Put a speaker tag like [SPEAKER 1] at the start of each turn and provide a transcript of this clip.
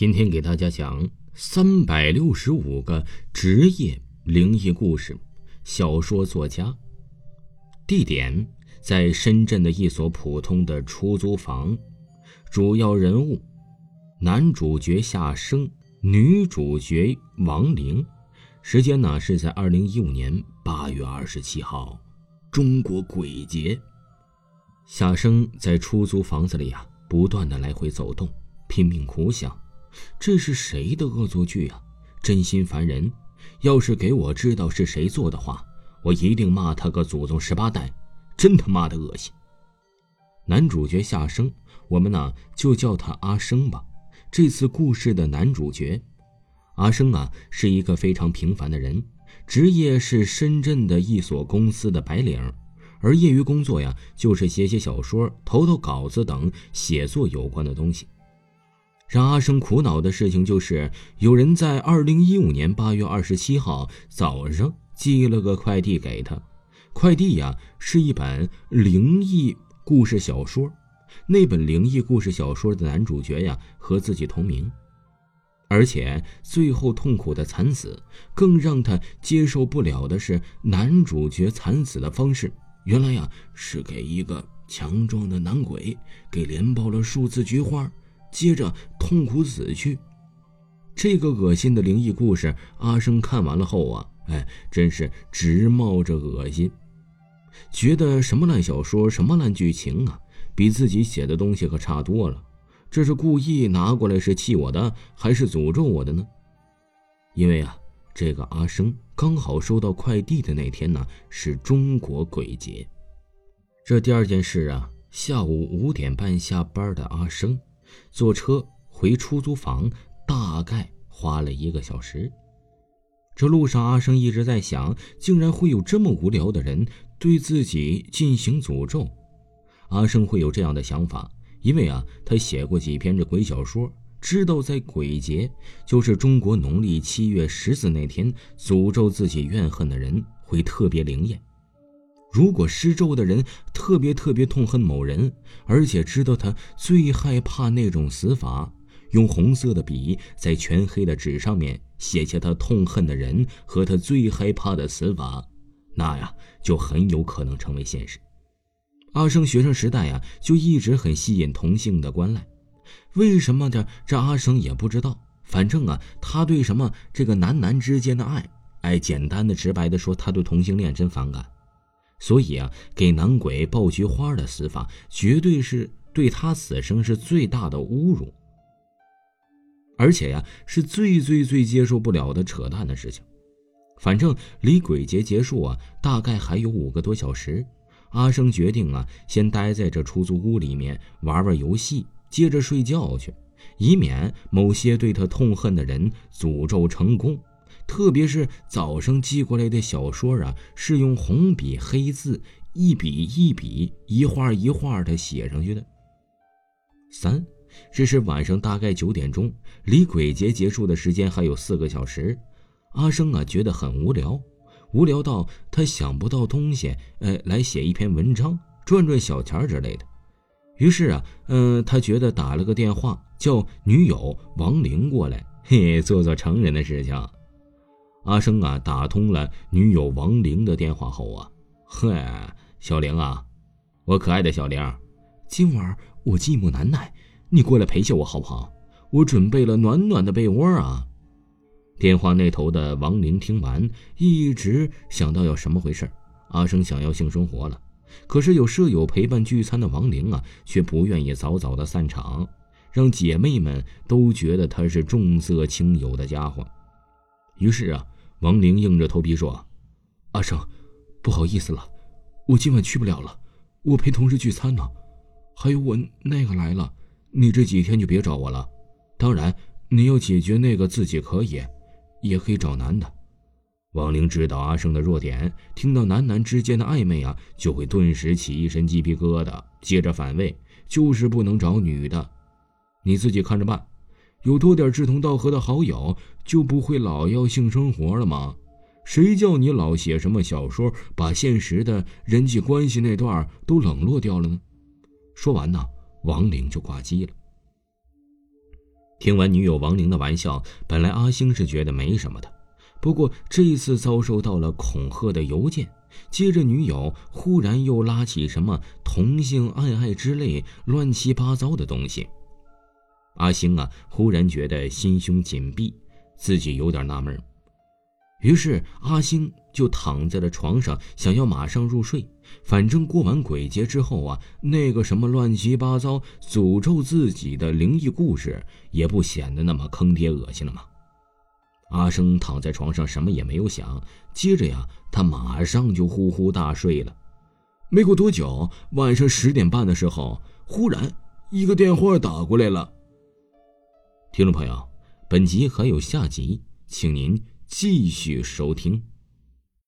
[SPEAKER 1] 今天给大家讲三百六十五个职业灵异故事。小说作家，地点在深圳的一所普通的出租房。主要人物：男主角夏生，女主角王玲。时间呢是在二零一五年八月二十七号，中国鬼节。夏生在出租房子里啊，不断的来回走动，拼命苦想。这是谁的恶作剧啊！真心烦人！要是给我知道是谁做的话，我一定骂他个祖宗十八代！真他妈的恶心！男主角夏生，我们呢就叫他阿生吧。这次故事的男主角，阿生啊，是一个非常平凡的人，职业是深圳的一所公司的白领，而业余工作呀，就是写写小说、投投稿子等写作有关的东西。让阿生苦恼的事情就是，有人在二零一五年八月二十七号早上寄了个快递给他，快递呀是一本灵异故事小说，那本灵异故事小说的男主角呀和自己同名，而且最后痛苦的惨死，更让他接受不了的是，男主角惨死的方式，原来呀是给一个强壮的男鬼给连爆了数字菊花。接着痛苦死去，这个恶心的灵异故事，阿生看完了后啊，哎，真是直冒着恶心，觉得什么烂小说，什么烂剧情啊，比自己写的东西可差多了。这是故意拿过来是气我的，还是诅咒我的呢？因为啊，这个阿生刚好收到快递的那天呢，是中国鬼节。这第二件事啊，下午五点半下班的阿生。坐车回出租房大概花了一个小时。这路上，阿生一直在想，竟然会有这么无聊的人对自己进行诅咒。阿生会有这样的想法，因为啊，他写过几篇这鬼小说，知道在鬼节，就是中国农历七月十四那天，诅咒自己怨恨的人会特别灵验。如果施咒的人特别特别痛恨某人，而且知道他最害怕那种死法，用红色的笔在全黑的纸上面写下他痛恨的人和他最害怕的死法，那呀就很有可能成为现实。阿生学生时代呀就一直很吸引同性的关爱，为什么的这阿生也不知道，反正啊他对什么这个男男之间的爱，哎，简单的直白的说，他对同性恋真反感。所以啊，给男鬼爆菊花的死法，绝对是对他此生是最大的侮辱，而且呀，是最最最接受不了的扯淡的事情。反正离鬼节结束啊，大概还有五个多小时。阿生决定啊，先待在这出租屋里面玩玩游戏，接着睡觉去，以免某些对他痛恨的人诅咒成功。特别是早上寄过来的小说啊，是用红笔黑字一笔一笔、一画一画的写上去的。三，这是晚上大概九点钟，离鬼节结束的时间还有四个小时。阿生啊，觉得很无聊，无聊到他想不到东西，呃，来写一篇文章赚赚小钱之类的。于是啊，嗯，他觉得打了个电话叫女友王玲过来，嘿，做做成人的事情。阿生啊，打通了女友王玲的电话后啊，嘿，小玲啊，我可爱的小玲，今晚我寂寞难耐，你过来陪下我好不好？我准备了暖暖的被窝啊。电话那头的王玲听完，一直想到要什么回事。阿生想要性生活了，可是有舍友陪伴聚餐的王玲啊，却不愿意早早的散场，让姐妹们都觉得他是重色轻友的家伙。于是啊，王玲硬着头皮说：“阿生，不好意思了，我今晚去不了了，我陪同事聚餐呢，还有我那个来了，你这几天就别找我了。当然，你要解决那个自己可以，也可以找男的。”王玲知道阿生的弱点，听到男男之间的暧昧啊，就会顿时起一身鸡皮疙瘩，接着反胃，就是不能找女的，你自己看着办。有多点志同道合的好友，就不会老要性生活了吗？谁叫你老写什么小说，把现实的人际关系那段都冷落掉了呢？说完呢，王玲就挂机了。听完女友王玲的玩笑，本来阿星是觉得没什么的，不过这一次遭受到了恐吓的邮件，接着女友忽然又拉起什么同性爱爱之类乱七八糟的东西。阿星啊，忽然觉得心胸紧闭，自己有点纳闷。于是阿星就躺在了床上，想要马上入睡。反正过完鬼节之后啊，那个什么乱七八糟诅咒自己的灵异故事，也不显得那么坑爹恶心了吗？阿生躺在床上，什么也没有想。接着呀，他马上就呼呼大睡了。没过多久，晚上十点半的时候，忽然一个电话打过来了。听众朋友，本集还有下集，请您。继续收听。